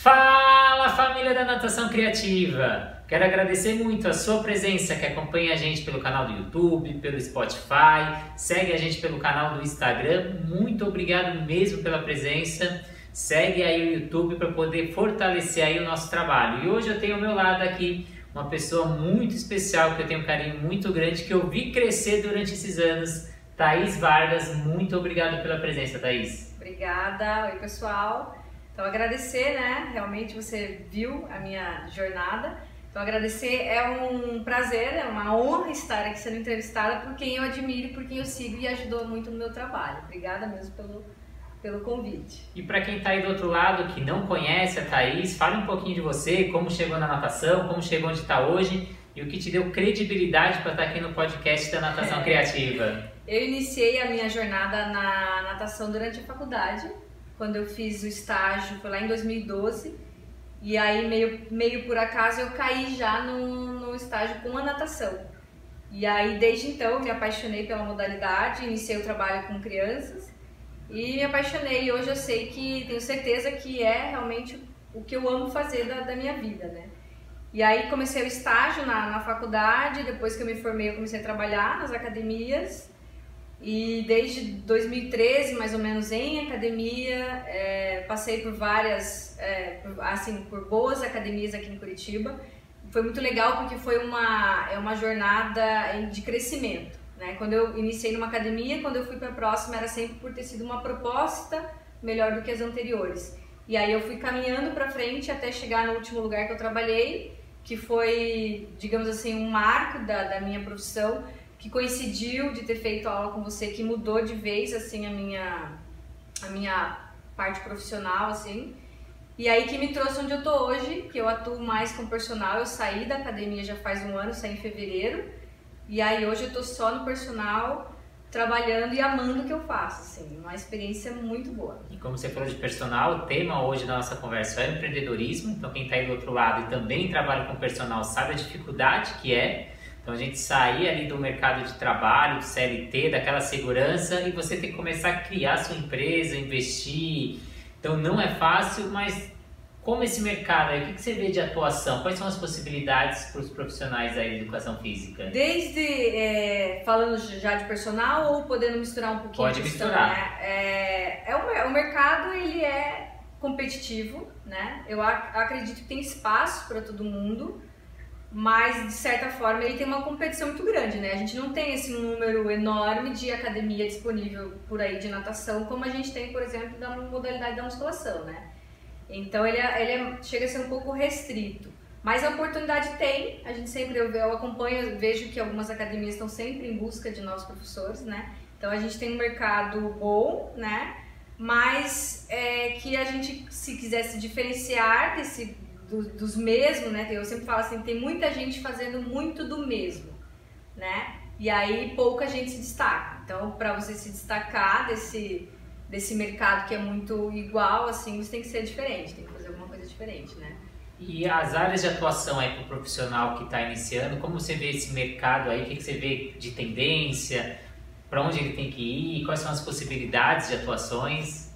Fala família da Natação Criativa! Quero agradecer muito a sua presença que acompanha a gente pelo canal do YouTube, pelo Spotify, segue a gente pelo canal do Instagram. Muito obrigado mesmo pela presença. Segue aí o YouTube para poder fortalecer aí o nosso trabalho. E hoje eu tenho ao meu lado aqui uma pessoa muito especial que eu tenho um carinho muito grande que eu vi crescer durante esses anos. Thaís Vargas, muito obrigado pela presença, Thaís. Obrigada. Oi, pessoal. Então, agradecer, né? Realmente você viu a minha jornada. Então, agradecer é um prazer, é uma honra estar aqui sendo entrevistada por quem eu admiro, por quem eu sigo e ajudou muito no meu trabalho. Obrigada mesmo pelo, pelo convite. E para quem está aí do outro lado, que não conhece a Thaís, fale um pouquinho de você, como chegou na natação, como chegou onde está hoje e o que te deu credibilidade para estar tá aqui no podcast da Natação Criativa. Eu iniciei a minha jornada na natação durante a faculdade quando eu fiz o estágio, foi lá em 2012. E aí, meio, meio por acaso, eu caí já no, no estágio com a natação. E aí, desde então, eu me apaixonei pela modalidade, iniciei o trabalho com crianças e me apaixonei. E hoje eu sei que, tenho certeza que é realmente o que eu amo fazer da, da minha vida, né? E aí comecei o estágio na, na faculdade, depois que eu me formei eu comecei a trabalhar nas academias e desde 2013, mais ou menos, em academia, é, passei por várias, é, assim, por boas academias aqui em Curitiba. Foi muito legal porque foi uma, é uma jornada de crescimento. Né? Quando eu iniciei numa academia, quando eu fui para a próxima, era sempre por ter sido uma proposta melhor do que as anteriores. E aí eu fui caminhando para frente até chegar no último lugar que eu trabalhei, que foi, digamos assim, um marco da, da minha profissão, que coincidiu de ter feito aula com você, que mudou de vez assim a minha a minha parte profissional assim. E aí que me trouxe onde eu tô hoje, que eu atuo mais com personal. Eu saí da academia já faz um ano, saí em fevereiro. E aí hoje eu tô só no personal, trabalhando e amando o que eu faço, assim, uma experiência muito boa. E como você falou de personal, o tema hoje da nossa conversa é empreendedorismo. Então quem está aí do outro lado e também trabalha com personal sabe a dificuldade que é então a gente sair ali do mercado de trabalho, do CLT, daquela segurança e você tem que começar a criar sua empresa, investir. Então não é fácil, mas como esse mercado aí, o que você vê de atuação? Quais são as possibilidades para os profissionais aí de educação física? Desde é, falando já de personal ou podendo misturar um pouquinho? Pode misturar. Né? É, é o, o mercado ele é competitivo, né? Eu acredito que tem espaço para todo mundo mas de certa forma ele tem uma competição muito grande, né? A gente não tem esse número enorme de academia disponível por aí de natação como a gente tem, por exemplo, da modalidade da musculação, né? Então ele, é, ele é, chega a ser um pouco restrito. Mas a oportunidade tem, a gente sempre, eu, eu acompanho, vejo que algumas academias estão sempre em busca de novos professores, né? Então a gente tem um mercado bom, né? Mas é, que a gente, se quisesse diferenciar desse do, dos mesmos, né? Eu sempre falo assim, tem muita gente fazendo muito do mesmo, né? E aí pouca gente se destaca. Então, para você se destacar desse desse mercado que é muito igual, assim, você tem que ser diferente, tem que fazer alguma coisa diferente, né? E as áreas de atuação aí para o profissional que está iniciando, como você vê esse mercado aí? O que você vê de tendência? Para onde ele tem que ir? Quais são as possibilidades de atuações?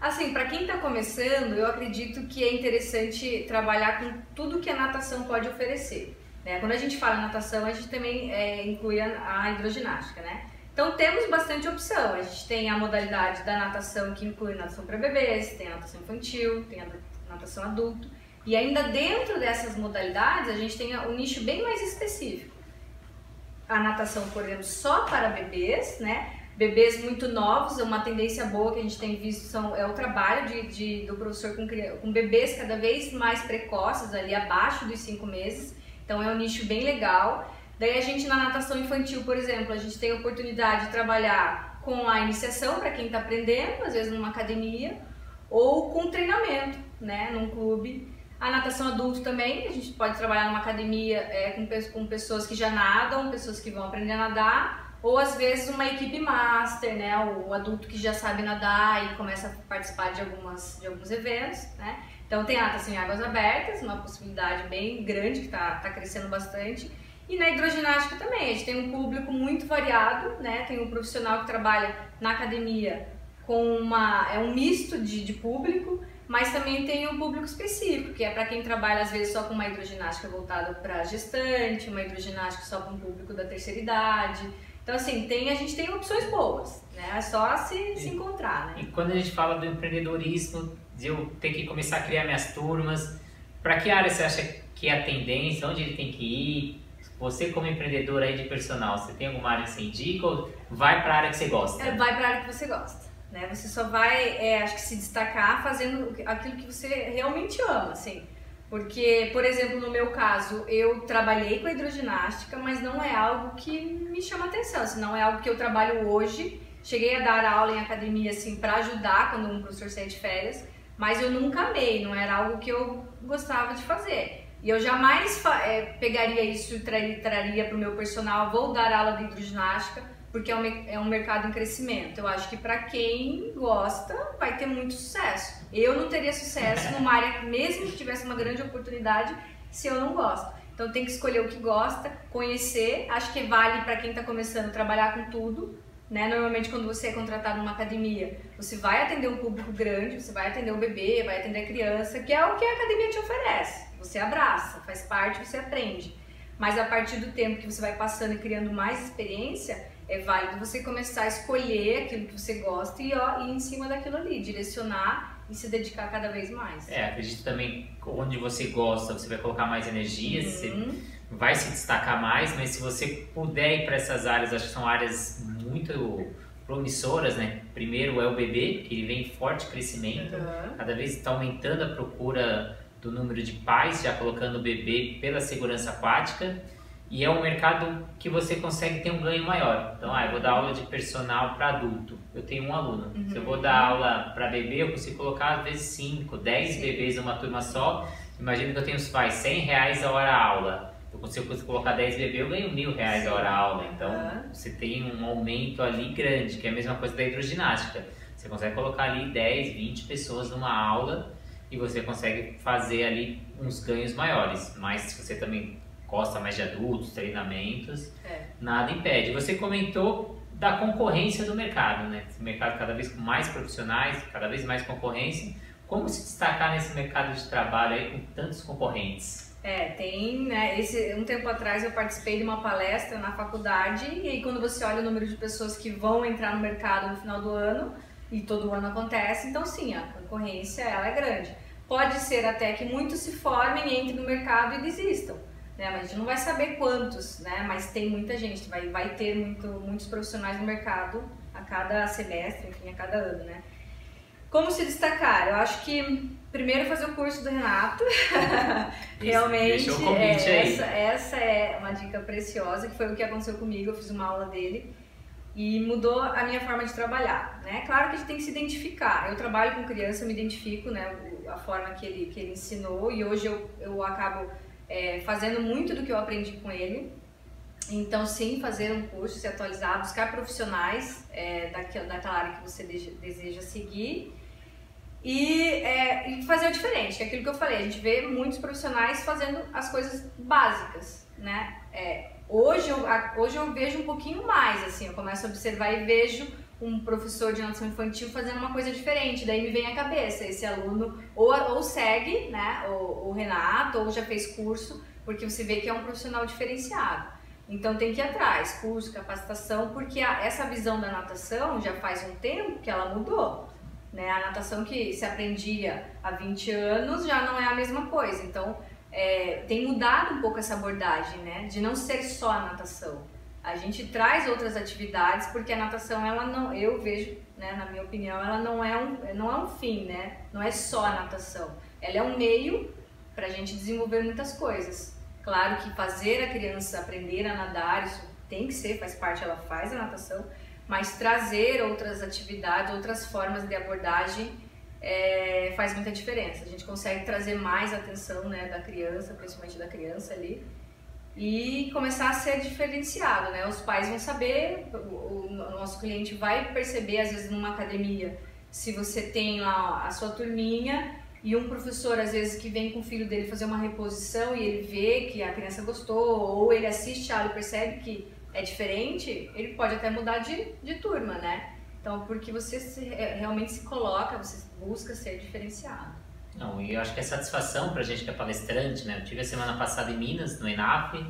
Assim, para quem está começando, eu acredito que é interessante trabalhar com tudo que a natação pode oferecer. Né? Quando a gente fala natação, a gente também é, inclui a, a hidroginástica, né? Então temos bastante opção. A gente tem a modalidade da natação que inclui natação para bebês, tem a natação infantil, tem a natação adulto. E ainda dentro dessas modalidades, a gente tem um nicho bem mais específico. A natação, por exemplo, só para bebês, né? Bebês muito novos, uma tendência boa que a gente tem visto são, é o trabalho de, de do professor com, com bebês cada vez mais precoces, ali abaixo dos 5 meses, então é um nicho bem legal. Daí a gente na natação infantil, por exemplo, a gente tem a oportunidade de trabalhar com a iniciação para quem está aprendendo, às vezes numa academia, ou com treinamento, né, num clube. A natação adulto também, a gente pode trabalhar numa academia é, com, com pessoas que já nadam, pessoas que vão aprender a nadar, ou às vezes uma equipe master, né? O adulto que já sabe nadar e começa a participar de, algumas, de alguns eventos, né? Então tem a natação em águas abertas, uma possibilidade bem grande que está tá crescendo bastante. E na hidroginástica também, a gente tem um público muito variado, né? Tem um profissional que trabalha na academia com uma é um misto de, de público. mas também tem um público específico, que é para quem trabalha às vezes só com uma hidroginástica voltada para gestante, uma hidroginástica só com o público da terceira idade. Então, assim, tem, a gente tem opções boas, né? É só se, e, se encontrar, né? E quando a gente fala do empreendedorismo, de eu ter que começar a criar minhas turmas, para que área você acha que é a tendência? Onde ele tem que ir? Você como empreendedor aí de personal, você tem alguma área que você indica ou vai para a área que você gosta? É, vai para a área que você gosta. Né? Você só vai, é, acho que se destacar fazendo aquilo que você realmente ama, assim. Porque, por exemplo, no meu caso, eu trabalhei com a hidroginástica, mas não é algo que me chama atenção, assim, não é algo que eu trabalho hoje. Cheguei a dar aula em academia, assim, para ajudar quando um professor saía de férias, mas eu nunca amei, não era algo que eu gostava de fazer. E eu jamais é, pegaria isso e traria, traria para o meu personal, vou dar aula de hidroginástica, porque é um, é um mercado em crescimento. Eu acho que para quem gosta, vai ter muito sucesso. Eu não teria sucesso numa área, mesmo que tivesse uma grande oportunidade, se eu não gosto. Então tem que escolher o que gosta, conhecer. Acho que vale para quem está começando a trabalhar com tudo. Né? Normalmente quando você é contratado numa academia, você vai atender um público grande, você vai atender o bebê, vai atender a criança, que é o que a academia te oferece. Você abraça, faz parte, você aprende. Mas a partir do tempo que você vai passando e criando mais experiência, é válido você começar a escolher aquilo que você gosta e ó, ir em cima daquilo ali, direcionar e se dedicar cada vez mais. É, acredito também onde você gosta, você vai colocar mais energia, uhum. você vai se destacar mais, mas se você puder ir para essas áreas, acho que são áreas muito promissoras, né? Primeiro é o bebê, que ele vem em forte crescimento, uhum. cada vez está aumentando a procura do número de pais já colocando o bebê pela segurança aquática e é um mercado que você consegue ter um ganho maior. Então, ah, eu vou dar aula de personal para adulto, eu tenho um aluno. Uhum. Se eu vou dar aula para bebê, eu consigo colocar às vezes 5, 10 bebês numa turma só. Imagina que eu tenho os pais 100 reais a hora aula. Eu consigo colocar 10 bebês, eu ganho mil reais Sim. a hora aula. Então, uhum. você tem um aumento ali grande, que é a mesma coisa da hidroginástica. Você consegue colocar ali 10, 20 pessoas numa aula e você consegue fazer ali uns ganhos maiores. Mas se você também gosta mais de adultos, treinamentos, é. nada impede. Você comentou da concorrência do mercado, né? Esse mercado cada vez com mais profissionais, cada vez mais concorrência. Como se destacar nesse mercado de trabalho aí com tantos concorrentes? É, tem, né? Esse, um tempo atrás eu participei de uma palestra na faculdade e aí quando você olha o número de pessoas que vão entrar no mercado no final do ano, e todo ano acontece, então sim, a concorrência ela é grande. Pode ser até que muitos se formem, entrem no mercado e desistam né? Mas a gente não vai saber quantos, né? Mas tem muita gente, vai, vai ter muito, muitos profissionais no mercado a cada semestre, enfim, a cada ano, né? Como se destacar? Eu acho que primeiro fazer o curso do Renato. Realmente, é, essa, essa é uma dica preciosa, que foi o que aconteceu comigo, eu fiz uma aula dele e mudou a minha forma de trabalhar, né? Claro que a gente tem que se identificar. Eu trabalho com criança, eu me identifico, né? A forma que ele, que ele ensinou e hoje eu, eu acabo é, fazendo muito do que eu aprendi com ele. Então, sim, fazer um curso, se atualizar, buscar profissionais é, daquela, daquela área que você deseja seguir e, é, e, fazer o diferente, que é aquilo que eu falei. A gente vê muitos profissionais fazendo as coisas básicas, né? É, hoje, eu, hoje eu vejo um pouquinho mais, assim, eu começo a observar e vejo um professor de natação infantil fazendo uma coisa diferente, daí me vem à cabeça, esse aluno ou, ou segue, né, o, o Renato, ou já fez curso, porque você vê que é um profissional diferenciado. Então tem que ir atrás, curso, capacitação, porque a, essa visão da natação já faz um tempo que ela mudou. Né? A natação que se aprendia há 20 anos já não é a mesma coisa. Então é, tem mudado um pouco essa abordagem, né? De não ser só a natação a gente traz outras atividades porque a natação ela não eu vejo né, na minha opinião ela não é um não é um fim né? Não é só a natação. Ela é um meio para a gente desenvolver muitas coisas. Claro que fazer a criança aprender a nadar isso tem que ser faz parte ela faz a natação mas trazer outras atividades outras formas de abordagem é, faz muita diferença. A gente consegue trazer mais atenção né da criança principalmente da criança ali e começar a ser diferenciado, né? Os pais vão saber, o, nosso cliente vai perceber, às vezes, numa academia, se você tem lá a sua turminha e um professor, às vezes, que vem com o filho dele fazer uma reposição e ele vê que a criança gostou, ou ele assiste a aula e percebe que é diferente, ele pode até mudar de, de turma, né? Então, porque você se, realmente se coloca, você busca ser diferenciado. Não, e eu acho que é satisfação pra gente que é palestrante, né? Eu tive a semana passada em Minas, no ENAF,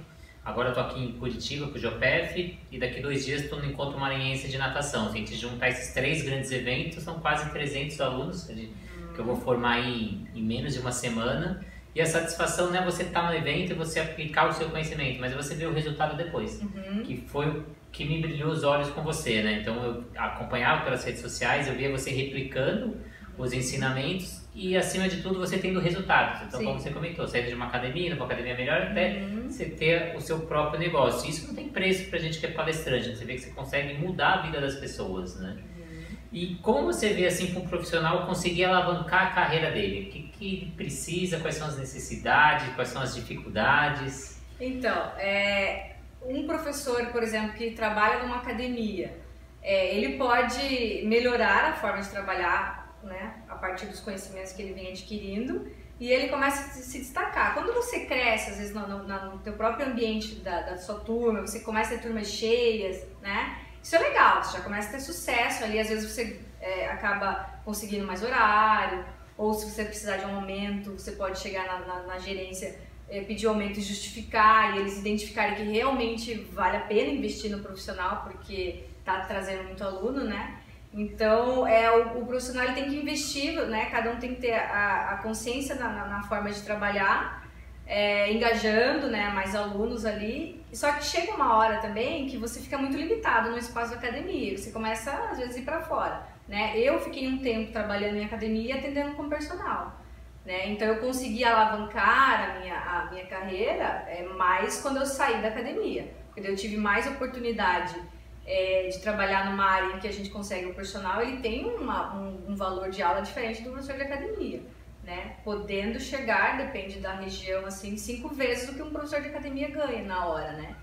agora tô aqui em Curitiba com o Jopef e daqui dois dias estou no Encontro Maranhense de Natação. Se a gente juntar esses três grandes eventos, são quase 300 alunos que eu vou formar aí em menos de uma semana. E a satisfação não é você estar tá no evento e você aplicar o seu conhecimento, mas é você ver o resultado depois. Uhum. Que foi o que me brilhou os olhos com você, né? Então eu acompanhava pelas redes sociais, eu via você replicando os ensinamentos e acima de tudo você tendo resultados. Então, Sim. como você comentou, sair de uma academia, uma academia melhor, até uhum. você ter o seu próprio negócio. Isso não tem preço pra gente que é palestrante, você vê que você consegue mudar a vida das pessoas, né? Uhum. E como você vê assim para um profissional conseguir alavancar a carreira dele? O que, que ele precisa? Quais são as necessidades? Quais são as dificuldades? Então, é, um professor, por exemplo, que trabalha numa academia, é, ele pode melhorar a forma de trabalhar né, a partir dos conhecimentos que ele vem adquirindo e ele começa a se destacar. Quando você cresce, às vezes no, no, no teu próprio ambiente da, da, sua turma, você começa a ter turmas cheias, né? Isso é legal, você já começa a ter sucesso ali, às vezes você é, acaba conseguindo mais horário, ou se você precisar de um aumento, você pode chegar na, na, na gerência, é, pedir aumento e justificar, e eles identificarem que realmente vale a pena investir no profissional, porque está trazendo muito aluno, né? Então, é, o, o profissional tem que investir, né? Cada um tem que ter a, a consciência na, na, na, forma de trabalhar, é, engajando né, mais alunos ali. Só que chega uma hora também que você fica muito limitado no espaço da academia. Você começa, às vezes, a ir para fora. Né? Eu fiquei um tempo trabalhando em academia e atendendo como personal. Né? Então, eu consegui alavancar a minha, a minha carreira é, mais quando eu saí da academia. Porque eu tive mais oportunidade é, de trabalhar numa área em que a gente consegue o personal, ele tem uma, um, um, valor de aula diferente do professor de academia, né? Podendo chegar, depende da região, assim, cinco vezes do que um professor de academia ganha na hora, né?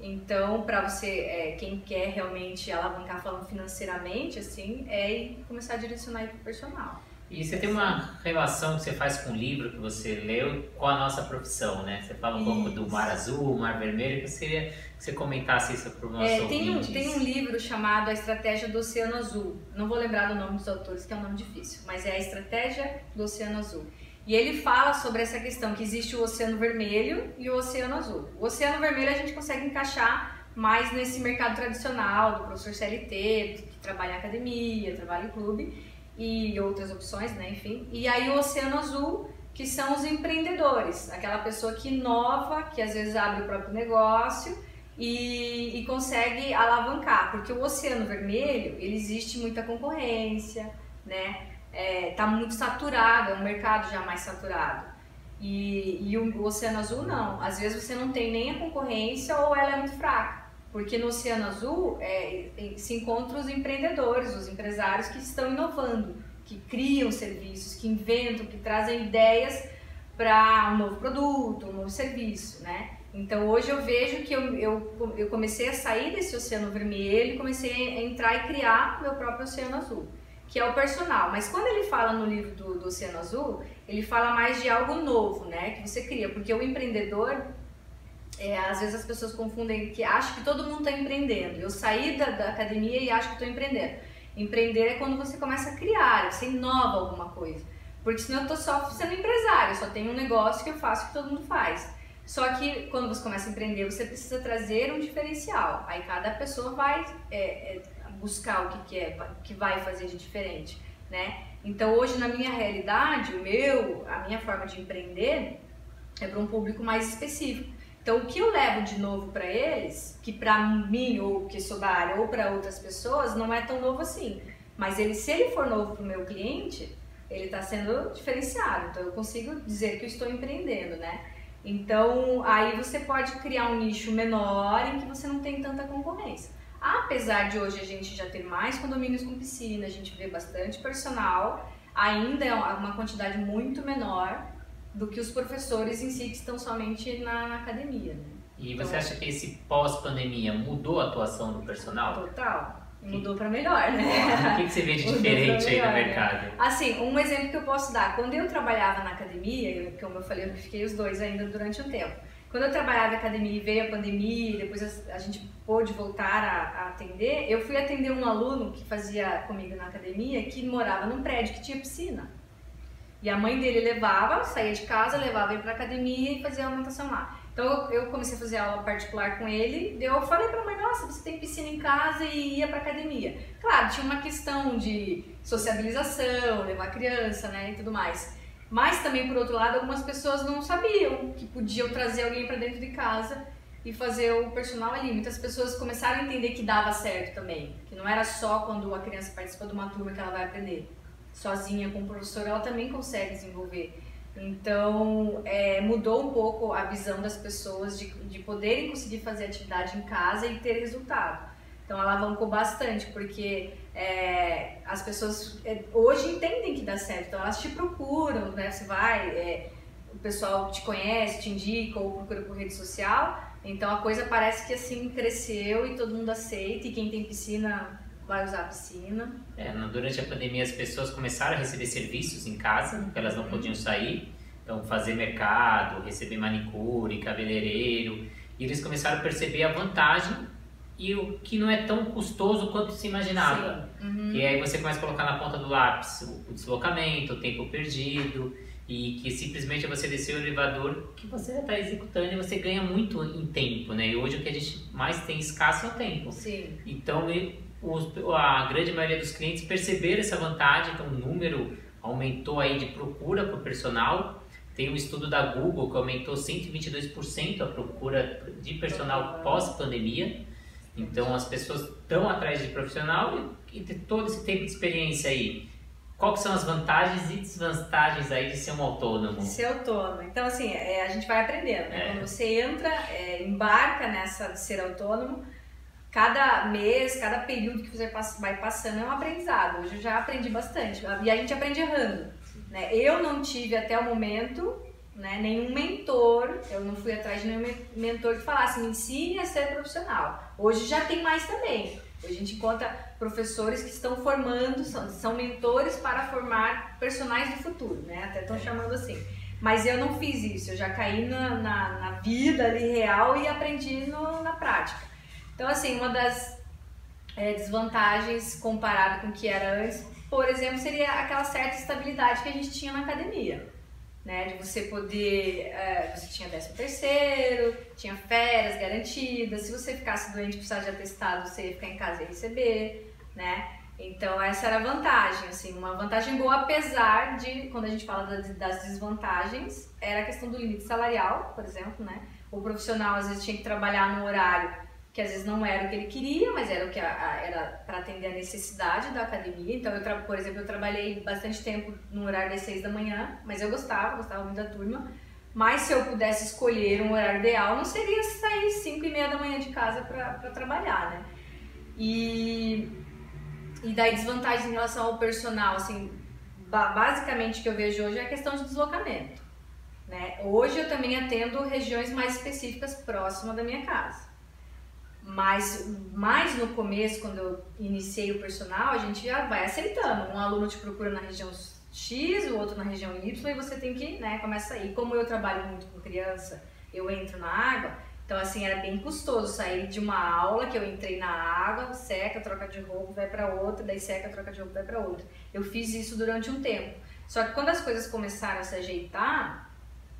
Então, para você, é, quem quer realmente alavancar falando financeiramente, assim, é começar a direcionar para o personal. E você tem uma relação que você faz com o livro que você leu com a nossa profissão, né? Você fala um isso. pouco do Mar Azul, Mar Vermelho, eu gostaria que você comentasse isso para o nosso é, tem um, tem um livro chamado A Estratégia do Oceano Azul. Não vou lembrar do nome dos autores, que é um nome difícil, mas é A Estratégia do Oceano Azul. E ele fala sobre essa questão que existe o Oceano Vermelho e o Oceano Azul. O Oceano Vermelho a gente consegue encaixar mais nesse mercado tradicional do professor CLT, que trabalha em academia, trabalha em clube e outras opções, né, enfim. E aí o Oceano Azul, que são os empreendedores, aquela pessoa que inova, que às vezes abre o próprio negócio e, e consegue alavancar, porque o Oceano Vermelho, ele existe muita concorrência, né, é, tá muito saturado, é um mercado já mais saturado. E, e o Oceano Azul não, às vezes você não tem nem a concorrência ou ela é muito fraca. Porque no Oceano Azul é, se encontram os empreendedores, os empresários que estão inovando, que criam serviços, que inventam, que trazem ideias para um novo produto, um novo serviço, né? Então hoje eu vejo que eu, eu, eu comecei a sair desse oceano vermelho e comecei a entrar e criar meu próprio oceano azul, que é o personal. Mas quando ele fala no livro do, do Oceano Azul, ele fala mais de algo novo, né? Que você cria, porque o empreendedor é, às vezes as pessoas confundem que acham que todo mundo está empreendendo. Eu saí da, da, academia e acho que estou empreendendo. Empreender é quando você começa a criar, você inova alguma coisa. Porque senão eu estou só sendo empresário, só tenho um negócio que eu faço que todo mundo faz. Só que quando você começa a empreender, você precisa trazer um diferencial. Aí cada pessoa vai é, é, buscar o que, que é, que vai fazer de diferente, né? Então hoje na minha realidade, o meu, a minha forma de empreender é para um público mais específico. Então, o que eu levo de novo para eles, que para mim ou que sou da área ou para outras pessoas, não é tão novo assim. Mas ele, se ele for novo para o meu cliente, ele está sendo diferenciado. Então, eu consigo dizer que eu estou empreendendo, né? Então, aí você pode criar um nicho menor em que você não tem tanta concorrência. Apesar de hoje a gente já ter mais condomínios com piscina, a gente vê bastante personal, ainda é uma quantidade muito menor do que os professores em si que estão somente na, academia. Né? E você então, acha que esse pós-pandemia mudou a atuação do personal? Total. Mudou para melhor, né? O que, que você vê de diferente aí no né? mercado? Assim, um exemplo que eu posso dar. Quando eu trabalhava na academia, como eu falei, eu fiquei os dois ainda durante um tempo. Quando eu trabalhava na academia e veio a pandemia, depois a, a gente pôde voltar a, a, atender, eu fui atender um aluno que fazia comigo na academia que morava num prédio que tinha piscina. E a mãe dele levava, saía de casa, levava ele pra academia e fazia a natação lá. Então eu comecei a fazer aula particular com ele, eu falei pra mãe, nossa, você tem piscina em casa e ia pra academia. Claro, tinha uma questão de sociabilização, levar criança, né, e tudo mais. Mas também, por outro lado, algumas pessoas não sabiam que podiam trazer alguém para dentro de casa e fazer o personal ali. Muitas pessoas começaram a entender que dava certo também, que não era só quando a criança participa de uma turma que ela vai aprender. Sozinha com o professor, ela também consegue desenvolver. Então, é, mudou um pouco a visão das pessoas de, de poderem conseguir fazer atividade em casa e ter resultado. Então, alavancou bastante, porque é, as pessoas é, hoje entendem que dá certo, então elas te procuram, né? Você vai, é, o pessoal te conhece, te indica ou procura por rede social, então a coisa parece que assim cresceu e todo mundo aceita, e quem tem piscina vai usar a piscina. É, durante a pandemia as pessoas começaram a receber serviços em casa, porque elas não podiam sair, então fazer mercado, receber manicure, cabeleireiro, e eles começaram a perceber a vantagem e o que não é tão custoso quanto se imaginava. Uhum. E aí você começa a colocar na ponta do lápis o deslocamento, o tempo perdido, e que simplesmente você descer o elevador que você já está executando e você ganha muito em tempo, né? E hoje o que a gente mais tem escasso é o tempo. Sim. Então a grande maioria dos clientes perceberam essa vantagem, então o número aumentou aí de procura por personal. Tem um estudo da Google que aumentou 122% a procura de personal pós-pandemia. Então as pessoas estão atrás de profissional e, e todo esse tempo de experiência aí. Quais são as vantagens e desvantagens aí de ser um autônomo? Ser autônomo. Então, assim, é, a gente vai aprendendo. Né? É. Quando você entra, é, embarca nessa de ser autônomo, cada mês, cada período que você vai passando é um aprendizado. Hoje eu já aprendi bastante. E a gente aprende errando. Né? Eu não tive até o momento né, nenhum mentor, eu não fui atrás de nenhum mentor que falasse, me ensine a ser profissional. Hoje já tem mais também. Hoje a gente encontra professores que estão formando, são, são mentores para formar personagens do futuro, né? Até estão chamando assim. Mas eu não fiz isso, eu já caí na, na, na vida ali real e aprendi no, na prática. Então, assim, uma das é, desvantagens comparado com o que era antes, por exemplo, seria aquela certa estabilidade que a gente tinha na academia né? De você poder. Uh, você tinha 13 terceiro, tinha férias garantidas. Se você ficasse doente precisasse de atestado, você ia ficar em casa e receber, né? Então essa era a vantagem, assim, uma vantagem boa, apesar de, quando a gente fala das desvantagens, era a questão do limite salarial, por exemplo, né? O profissional às vezes tinha que trabalhar no horário que às vezes não era o que ele queria, mas era o que a, a, era para atender a necessidade da academia. Então, eu por exemplo, eu trabalhei bastante tempo no horário das seis da manhã, mas eu gostava, gostava muito da turma. Mas se eu pudesse escolher um horário ideal, não seria sair cinco e meia da manhã de casa para trabalhar, né? E, e daí desvantagem em relação ao personal, assim, basicamente o que eu vejo hoje é a questão de deslocamento. Né? Hoje eu também atendo regiões mais específicas próximas da minha casa. Mas mais no começo, quando eu iniciei o personal, a gente já vai aceitando. Um aluno te procura na região X, o outro na região Y, e você tem que, né, começa aí. Como eu trabalho muito com criança, eu entro na água, então assim, era bem custoso sair de uma aula que eu entrei na água, seca, troca de roupa, vai para outra, daí seca, troca de roupa, vai para outra. Eu fiz isso durante um tempo. Só que quando as coisas começaram a se ajeitar,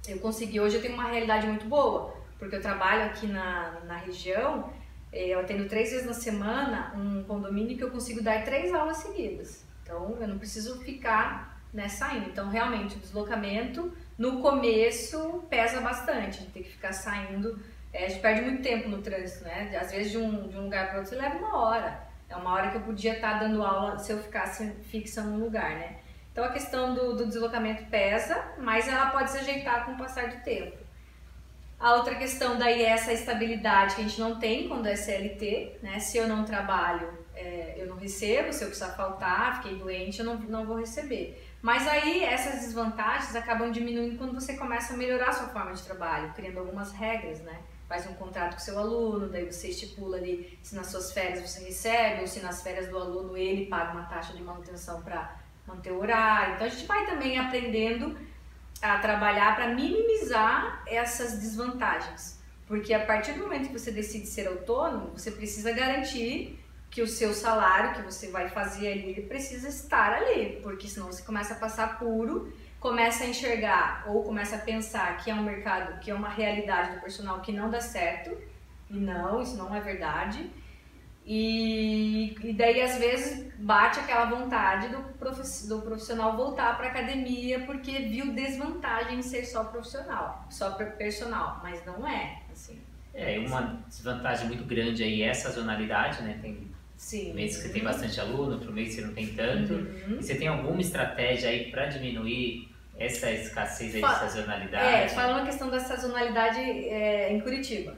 eu consegui, hoje eu tenho uma realidade muito boa, porque eu trabalho aqui na, na região eu atendo três vezes na semana um condomínio que eu consigo dar três aulas seguidas. Então, eu não preciso ficar né, saindo. Então, realmente, o deslocamento no começo pesa bastante. A gente tem que ficar saindo. É, a gente perde muito tempo no trânsito, né? Às vezes, de um, de um lugar para outro, leva uma hora. É uma hora que eu podia estar dando aula se eu ficasse fixa num lugar, né? Então, a questão do, do deslocamento pesa, mas ela pode se ajeitar com o passar do tempo. A outra questão daí é essa estabilidade que a gente não tem quando é CLT, né? Se eu não trabalho, é, eu não recebo, se eu precisar faltar, fiquei doente, eu não, não vou receber. Mas aí essas desvantagens acabam diminuindo quando você começa a melhorar a sua forma de trabalho, criando algumas regras, né? Faz um contrato com seu aluno, daí você estipula ali se nas suas férias você recebe, ou se nas férias do aluno ele paga uma taxa de manutenção para manter o horário. Então a gente vai também aprendendo a trabalhar para minimizar essas desvantagens. Porque a partir do momento que você decide ser autônomo, você precisa garantir que o seu salário que você vai fazer ali precisa estar ali, porque senão você começa a passar puro começa a enxergar ou começa a pensar que é um mercado, que é uma realidade do personal que não dá certo, e não, isso não é verdade. E, e daí às vezes bate aquela vontade do, do profissional voltar para academia porque viu desvantagem em ser só profissional, só personal, mas não é, assim. É, uma desvantagem muito grande aí é essa sazonalidade, né? Tem Sim. meses que tem bastante aluno, outro mês você não tem tanto. Uhum. Você tem alguma estratégia aí para diminuir essa escassez aí de sazonalidade? É, falando a questão da sazonalidade é, em Curitiba.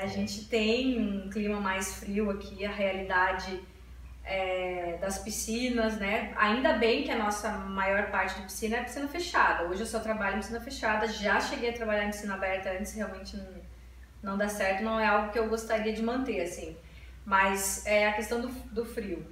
A gente tem um clima mais frio aqui, a realidade é, das piscinas, né? Ainda bem que a nossa maior parte de piscina é piscina fechada. Hoje eu só trabalho em piscina fechada, já cheguei a trabalhar em piscina aberta antes, realmente não, não dá certo, não é algo que eu gostaria de manter, assim. Mas é a questão do, do frio.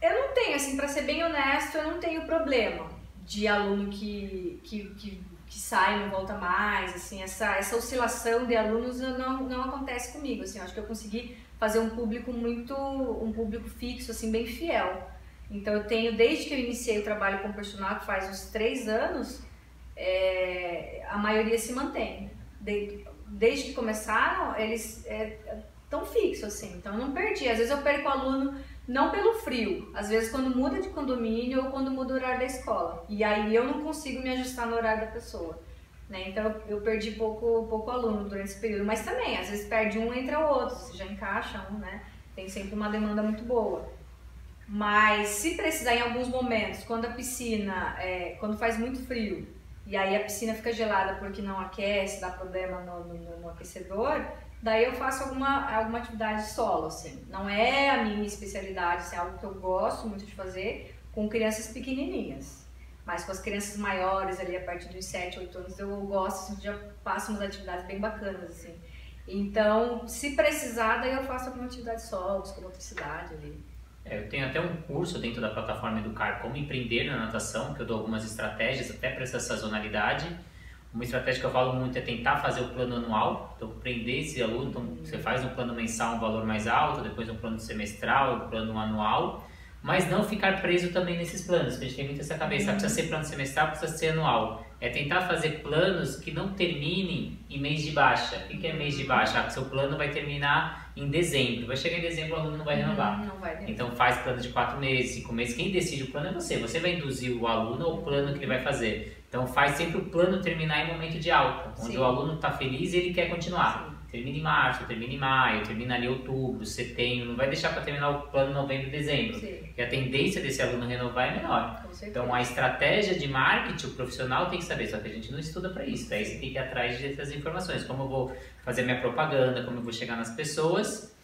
Eu não tenho, assim, para ser bem honesto, eu não tenho problema de aluno que, que, que que sai e não volta mais, assim, essa, essa oscilação de alunos não, não acontece comigo, assim, acho que eu consegui fazer um público muito, um público fixo, assim, bem fiel. Então eu tenho, desde que eu iniciei o trabalho com personal, que faz uns três anos, é, a maioria se mantém. De, desde que começaram, eles é, tão fixos, assim, então eu não perdi. Às vezes eu perco o aluno não pelo frio, às vezes quando muda de condomínio ou quando muda o horário da escola. E aí eu não consigo me ajustar no horário da pessoa. Né? Então eu perdi pouco, pouco aluno durante esse período. Mas também, às vezes perde um, entra o outro, você já encaixa um, né? Tem sempre uma demanda muito boa. Mas se precisar em alguns momentos, quando a piscina, é, quando faz muito frio, e aí a piscina fica gelada porque não aquece, dá problema no, no, no aquecedor, Daí eu faço alguma, alguma atividade solo, assim. Não é a minha especialidade, assim, é algo que eu gosto muito de fazer com crianças pequenininhas. Mas com as crianças maiores, ali a partir dos 7, 8 anos, eu gosto, assim, já faço umas atividades bem bacanas, assim. Então, se precisar, daí eu faço alguma atividade solo, psicomotricidade ali. É, eu tenho até um curso dentro da plataforma Educar Como Empreender na Natação, que eu dou algumas estratégias até para essa sazonalidade uma estratégia que eu falo muito é tentar fazer o plano anual, então prender esse aluno, então você faz um plano mensal um valor mais alto, depois um plano semestral, um plano anual, mas não ficar preso também nesses planos, porque a gente tem muito essa cabeça, precisa ser plano semestral, precisa ser anual. É tentar fazer planos que não terminem em mês de baixa. O que é mês de baixa? Ah, seu plano vai terminar em dezembro. Vai chegar em dezembro, o aluno não vai renovar. Não vai então faz plano de quatro meses, cinco meses. Quem decide o plano é você. Você vai induzir o aluno ao plano que ele vai fazer. Então faz sempre o plano terminar em momento de alta, onde Sim. o aluno está feliz e ele quer continuar. Sim. Termina em março, termina em maio, termina ali em outubro, setembro, não vai deixar para terminar o plano novembro, dezembro. Sim. Porque a tendência desse aluno renovar é menor. Então a estratégia de marketing, o profissional tem que saber, só que a gente não estuda para isso. Daí você tem que ir atrás dessas informações, como eu vou fazer minha propaganda, como eu vou chegar nas pessoas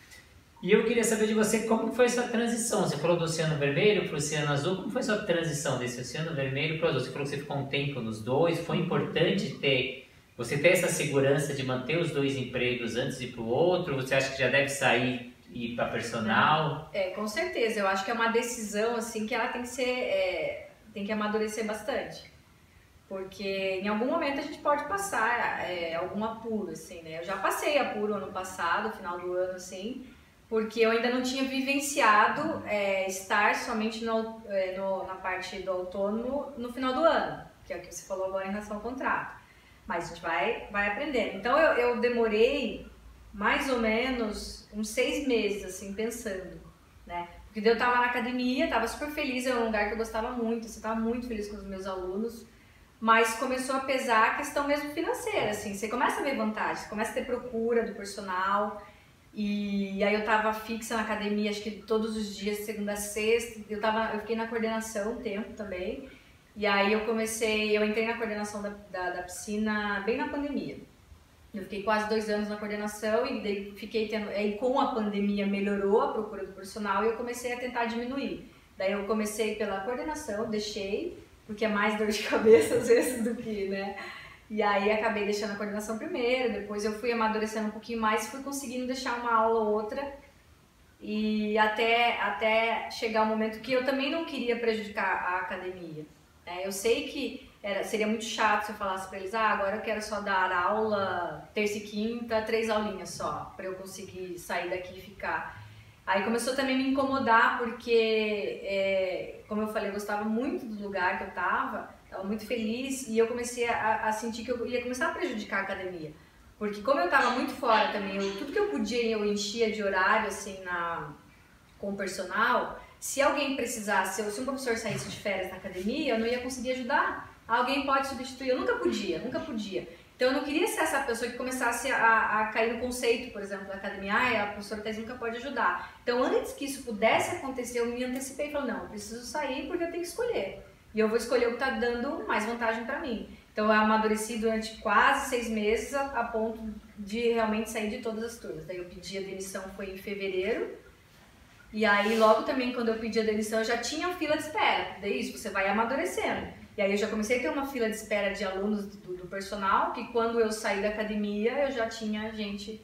e eu queria saber de você como foi sua transição. Você falou do Oceano Vermelho para o Oceano Azul. Como foi sua transição desse Oceano Vermelho para o Azul? Você falou que você ficou um tempo nos dois. Foi importante ter você ter essa segurança de manter os dois empregos antes de ir para o outro? Você acha que já deve sair e ir para personal? É, com certeza. Eu acho que é uma decisão assim que ela tem que ser, é, tem que amadurecer bastante. Porque em algum momento a gente pode passar é, algum apuro, assim, né? Eu já passei apuro ano passado, final do ano, assim porque eu ainda não tinha vivenciado é, estar somente no, é, no, na parte do autônomo no final do ano, que é o que você falou agora em relação ao contrato. Mas a gente vai, vai aprendendo. Então eu, eu demorei mais ou menos uns seis meses, assim, pensando, né? Porque eu estava na academia, estava super feliz, era um lugar que eu gostava muito, assim, estava muito feliz com os meus alunos, mas começou a pesar a questão mesmo financeira, assim, você começa a ver vantagens, você começa a ter procura do personal, e aí eu tava fixa na academia, acho que todos os dias, segunda a sexta. Eu, tava, eu fiquei na coordenação um tempo também. E aí eu comecei, eu entrei na coordenação da, da, da piscina bem na pandemia. Eu fiquei quase dois anos na coordenação e daí fiquei tendo. Aí com a pandemia melhorou a procura do personal e eu comecei a tentar diminuir. Daí eu comecei pela coordenação, deixei, porque é mais dor de cabeça às vezes do que, né? E aí acabei deixando a coordenação primeiro, depois eu fui amadurecendo um pouquinho mais, fui conseguindo deixar uma aula ou outra e até, até chegar o momento que eu também não queria prejudicar a academia. Né? Eu sei que era, seria muito chato se eu falasse para eles, ah, agora eu quero só dar aula terça e quinta, três aulinhas só, para eu conseguir sair daqui e ficar. Aí começou também a me incomodar porque, é, como eu falei, eu gostava muito do lugar que eu tava, Tava muito feliz e eu comecei a, a sentir que eu ia começar a prejudicar a academia. Porque como eu tava muito fora também, eu, tudo que eu podia eu enchia de horário, assim, na, com o personal, se alguém precisasse, se um professor saísse de férias na academia, eu não ia conseguir ajudar. Alguém pode substituir, eu nunca podia, nunca podia. Então eu não queria ser essa pessoa que começasse a, a cair no conceito, por exemplo, da academia, ah, a professora Thais nunca pode ajudar. Então antes que isso pudesse acontecer, eu me antecipei e falei, não, eu preciso sair porque eu tenho que escolher. E eu vou escolher o que está dando mais vantagem para mim. Então eu amadureci durante quase seis meses a, a, ponto de realmente sair de todas as turmas. Daí eu pedi a demissão foi em fevereiro. E aí logo também quando eu pedi a demissão eu já tinha fila de espera. Daí isso, você vai amadurecendo. E aí eu já comecei a ter uma fila de espera de alunos do, do personal, que quando eu saí da academia eu já tinha gente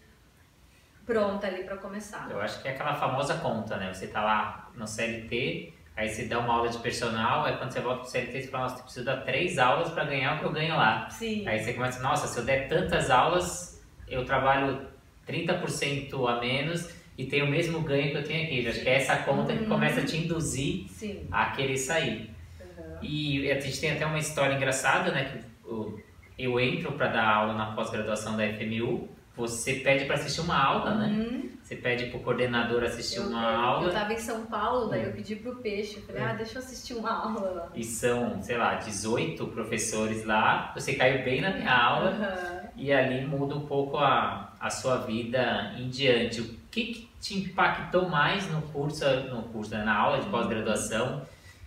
pronta ali para começar. Eu acho que é aquela famosa conta, né? Você tá lá no CLT, Aí você dá uma aula de personal, aí quando você volta pro CLT, você fala, nossa, eu preciso dar três aulas para ganhar o que eu ganho lá. Sim. Aí você começa, nossa, se eu der tantas aulas, eu trabalho 30% a menos e tenho o mesmo ganho que eu tenho aqui. Acho que é essa conta uhum. que começa a te induzir Sim. a querer sair. Uhum. E a gente tem até uma história engraçada, né? Que eu entro para dar aula na pós-graduação da FMU, você pede para assistir uma aula, né? Uhum. Você pede pro coordenador assistir eu, uma eu, aula. Eu tava em São Paulo, daí eu pedi pro Peixe, eu falei, ah, deixa eu assistir uma aula lá. E são, sei lá, 18 professores lá, você caiu bem na minha aula uhum. e ali muda um pouco a, a sua vida em diante. O que, que te impactou mais no curso, no curso, né, na aula de uhum. pós-graduação,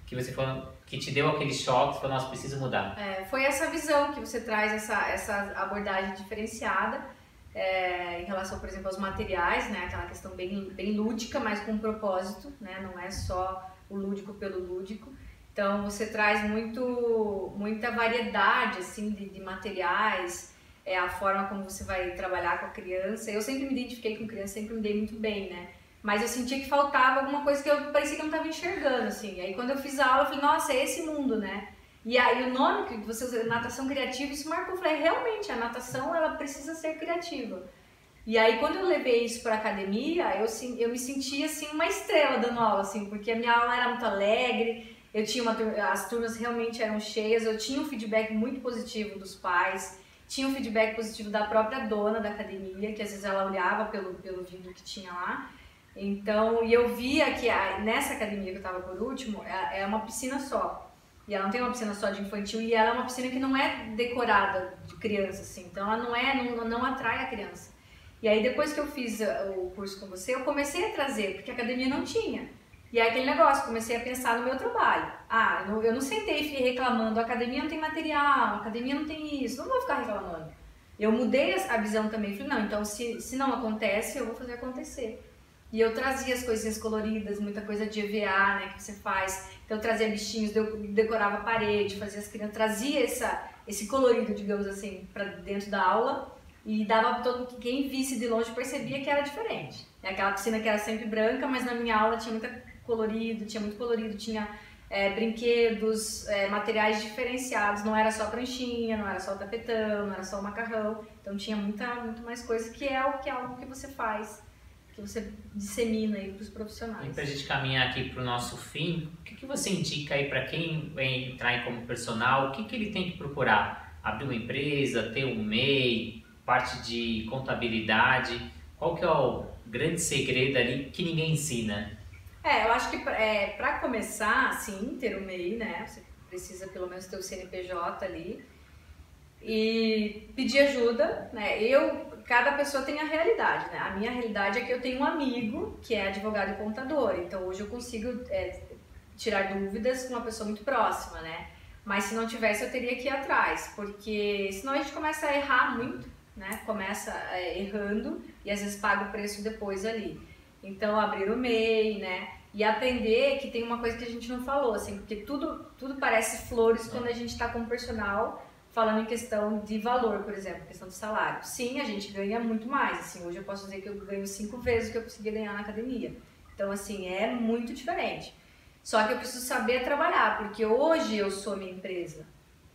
que você falou, que te deu aquele choque, você falou, nossa, preciso mudar? É, foi essa visão que você traz, essa, essa abordagem diferenciada é, em relação, por exemplo, aos materiais, né? Aquela questão bem, bem lúdica, mas com propósito, né? Não é só o lúdico pelo lúdico. Então você traz muito, muita variedade assim de, de materiais, é a forma como você vai trabalhar com a criança. Eu sempre me identifiquei com criança, sempre me dei muito bem, né? Mas eu sentia que faltava alguma coisa que eu parecia que eu não estava enxergando, assim. Aí quando eu fiz a aula, eu falei, nossa, é esse mundo, né? E aí o nome que você usa, natação criativa, isso marcou. Eu falei, realmente, a natação ela precisa ser criativa. E aí quando eu levei isso para academia, eu, eu me sentia assim uma estrela dando aula, assim, porque a minha aula era muito alegre, eu tinha uma, as turmas realmente eram cheias, eu tinha um feedback muito positivo dos pais, tinha um feedback positivo da própria dona da academia, que às vezes ela olhava pelo, pelo vídeo que tinha lá. Então, e eu via que a, nessa academia que eu estava por último, é, é uma piscina só. E ela não tem uma piscina só de infantil e ela é uma piscina que não é decorada de criança, assim. Então ela não é, não, não atrai a criança. E aí depois que eu fiz uh, o curso com você, eu comecei a trazer, porque a academia não tinha. E aí aquele negócio, comecei a pensar no meu trabalho. Ah, eu não, eu não sentei e fiquei reclamando, a academia não tem material, a academia não tem isso, não vou ficar reclamando. Eu mudei a visão também, falei, não, então se, se não acontece, eu vou fazer acontecer. E eu trazia as coisinhas coloridas, muita coisa de EVA, né, que você faz. Então eu trazia bichinhos, eu decorava a parede, fazia as crianças, trazia essa, esse colorido, digamos assim, para dentro da aula e dava para todo quem visse de longe percebia que era diferente. É aquela piscina que era sempre branca, mas na minha aula tinha muito colorido, tinha muito colorido, tinha é, brinquedos, é, materiais diferenciados, não era só pranchinha, não era só tapetão, não era só macarrão, então tinha muita, muito mais coisa que é o que é algo que você faz que você dissemina aí para os profissionais. E para a gente caminhar aqui para o nosso fim, o que, que você indica aí para quem vem entrar como personal? O que, que ele tem que procurar? Abrir uma empresa, ter um MEI, parte de contabilidade? Qual que é o grande segredo ali que ninguém ensina? É, eu acho que é, para começar, sim, ter um MEI, né? Você precisa pelo menos ter o CNPJ ali e pedir ajuda, né? Eu cada pessoa tem a realidade, né? A minha realidade é que eu tenho um amigo que é advogado e contador, então hoje eu consigo é, tirar dúvidas com uma pessoa muito próxima, né? Mas se não tivesse, eu teria que ir atrás, porque senão a gente começa a errar muito, né? Começa é, errando e às vezes paga o preço depois ali. Então, abrir o MEI, né? E aprender que tem uma coisa que a gente não falou, assim, porque tudo, tudo parece flores quando a gente está com personal falando em questão de valor, por exemplo, questão de salário. Sim, a gente ganha muito mais. Assim, hoje eu posso dizer que eu ganho cinco vezes o que eu conseguia ganhar na academia. Então, assim, é muito diferente. Só que eu preciso saber trabalhar, porque hoje eu sou minha empresa.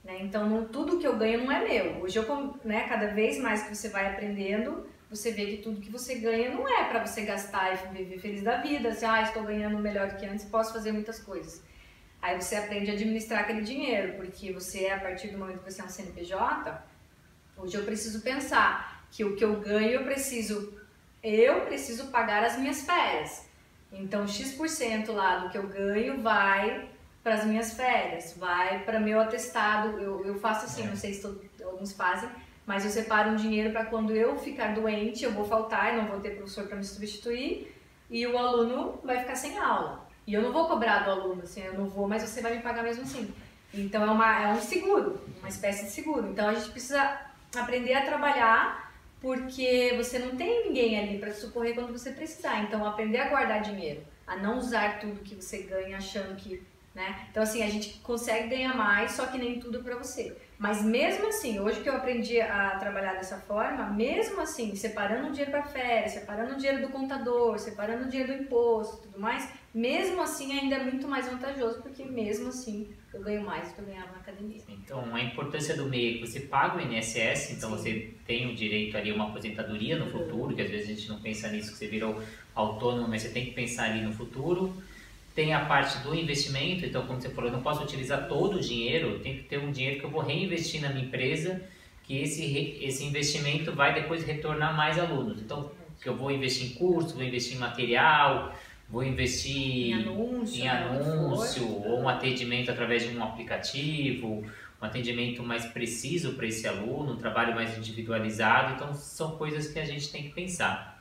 Né? Então, não, tudo que eu ganho não é meu. Hoje, eu, né, cada vez mais que você vai aprendendo, você vê que tudo que você ganha não é para você gastar e viver feliz da vida. Assim, ah, estou ganhando melhor do que antes, posso fazer muitas coisas. Aí você aprende a administrar aquele dinheiro, porque você, a partir do momento que você é um CNPJ, hoje eu preciso pensar que o que eu ganho eu preciso, eu preciso pagar as minhas férias. Então, X% lá do que eu ganho vai para as minhas férias, vai para meu atestado. Eu, eu faço assim, é. não sei se todo, alguns fazem, mas eu separo um dinheiro para quando eu ficar doente, eu vou faltar e não vou ter professor para me substituir e o aluno vai ficar sem aula. E eu não vou cobrar do aluno, assim, eu não vou, mas você vai me pagar mesmo assim. Então é, uma, é um seguro, uma espécie de seguro. Então a gente precisa aprender a trabalhar porque você não tem ninguém ali para socorrer quando você precisar. Então aprender a guardar dinheiro, a não usar tudo que você ganha achando que né? Então, assim, a gente consegue ganhar mais, só que nem tudo para você. Mas mesmo assim, hoje que eu aprendi a trabalhar dessa forma, mesmo assim, separando o dinheiro para férias, separando o dinheiro do contador, separando o dinheiro do imposto tudo mais, mesmo assim ainda é muito mais vantajoso, porque mesmo assim eu ganho mais do que eu ganhava na academia. Então, a importância do meio é que você paga o INSS, então Sim. você tem o direito ali a uma aposentadoria no futuro, que às vezes a gente não pensa nisso, que você virou autônomo, mas você tem que pensar ali no futuro tem a parte do investimento, então como você falou, eu não posso utilizar todo o dinheiro, tem que ter um dinheiro que eu vou reinvestir na minha empresa, que esse, esse investimento vai depois retornar mais alunos. Então, que eu vou investir em curso, vou investir em material, vou investir em anúncio, em anúncio ou um atendimento através de um aplicativo, um atendimento mais preciso para esse aluno, um trabalho mais individualizado. Então, são coisas que a gente tem que pensar.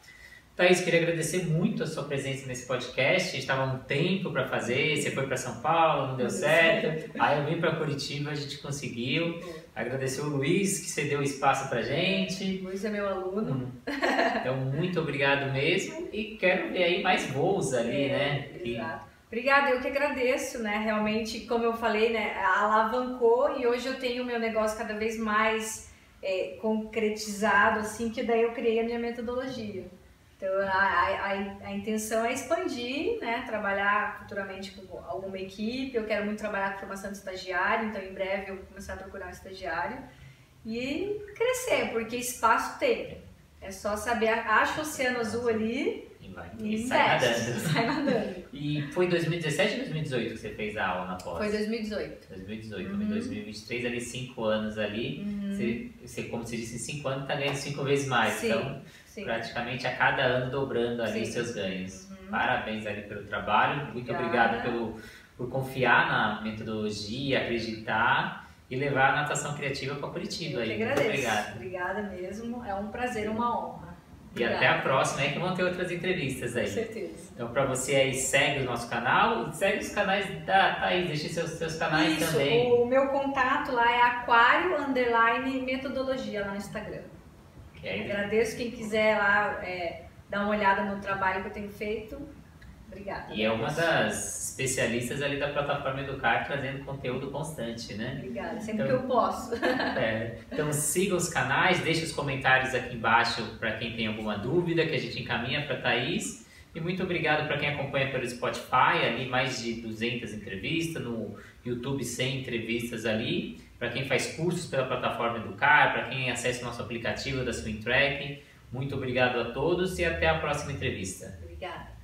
Thaís, queria agradecer muito a sua presença nesse podcast. A gente estava um tempo para fazer, você foi para São Paulo, não deu certo. Aí eu vim para Curitiba, a gente conseguiu. Agradecer o Luiz, que cedeu espaço para gente. Luiz é meu aluno. Hum. Então, muito obrigado mesmo. E quero ver aí mais voos ali, é, né? Exato. Obrigada, eu que agradeço, né? Realmente, como eu falei, né, alavancou e hoje eu tenho o meu negócio cada vez mais é, concretizado, assim, que daí eu criei a minha metodologia. Então, a, a, a, intenção é expandir, né? trabalhar futuramente com alguma equipe. Eu quero muito trabalhar com formação de estagiário, então em breve eu vou começar a procurar um estagiário e crescer, porque espaço tem. É só saber, acha o oceano azul ali e, vai, e, e sai nadando. Sai nadando. E foi 2017 ou 2018 que você fez a aula na pós? Foi 2018. 2018, uhum. 2023 ali, 5 anos ali. Uhum. Você, você, como você disse, em 5 anos está ganhando 5 vezes mais. Sim. Então, Sim. praticamente a cada ano dobrando ali os seus ganhos. Uhum. Parabéns ali pelo trabalho, muito Obrigada. obrigado pelo, por confiar na metodologia, acreditar e levar a natação criativa para Curitiba. Eu aí. agradeço. Obrigado. Obrigada mesmo, é um prazer, uma honra. E até a próxima aí que vão ter outras entrevistas aí. Com certeza. Então para você aí segue o nosso canal e segue os canais da Thaís, deixe seus, seus canais Isso, também. O meu contato lá é aquário underline metodologia lá no Instagram. Agradeço quem quiser lá é, dar uma olhada no trabalho que eu tenho feito. Obrigada. E é uma das especialistas ali da plataforma Educar trazendo conteúdo constante, né? Obrigada, sempre então, que eu posso. É, então siga os canais, deixe os comentários aqui embaixo para quem tem alguma dúvida que a gente encaminha para a Thaís. E muito obrigado para quem acompanha pelo Spotify, ali mais de 200 entrevistas, no YouTube 100 entrevistas ali para quem faz cursos pela plataforma Educar, para quem acessa o nosso aplicativo da Swing Track. Muito obrigado a todos e até a próxima entrevista. Obrigada.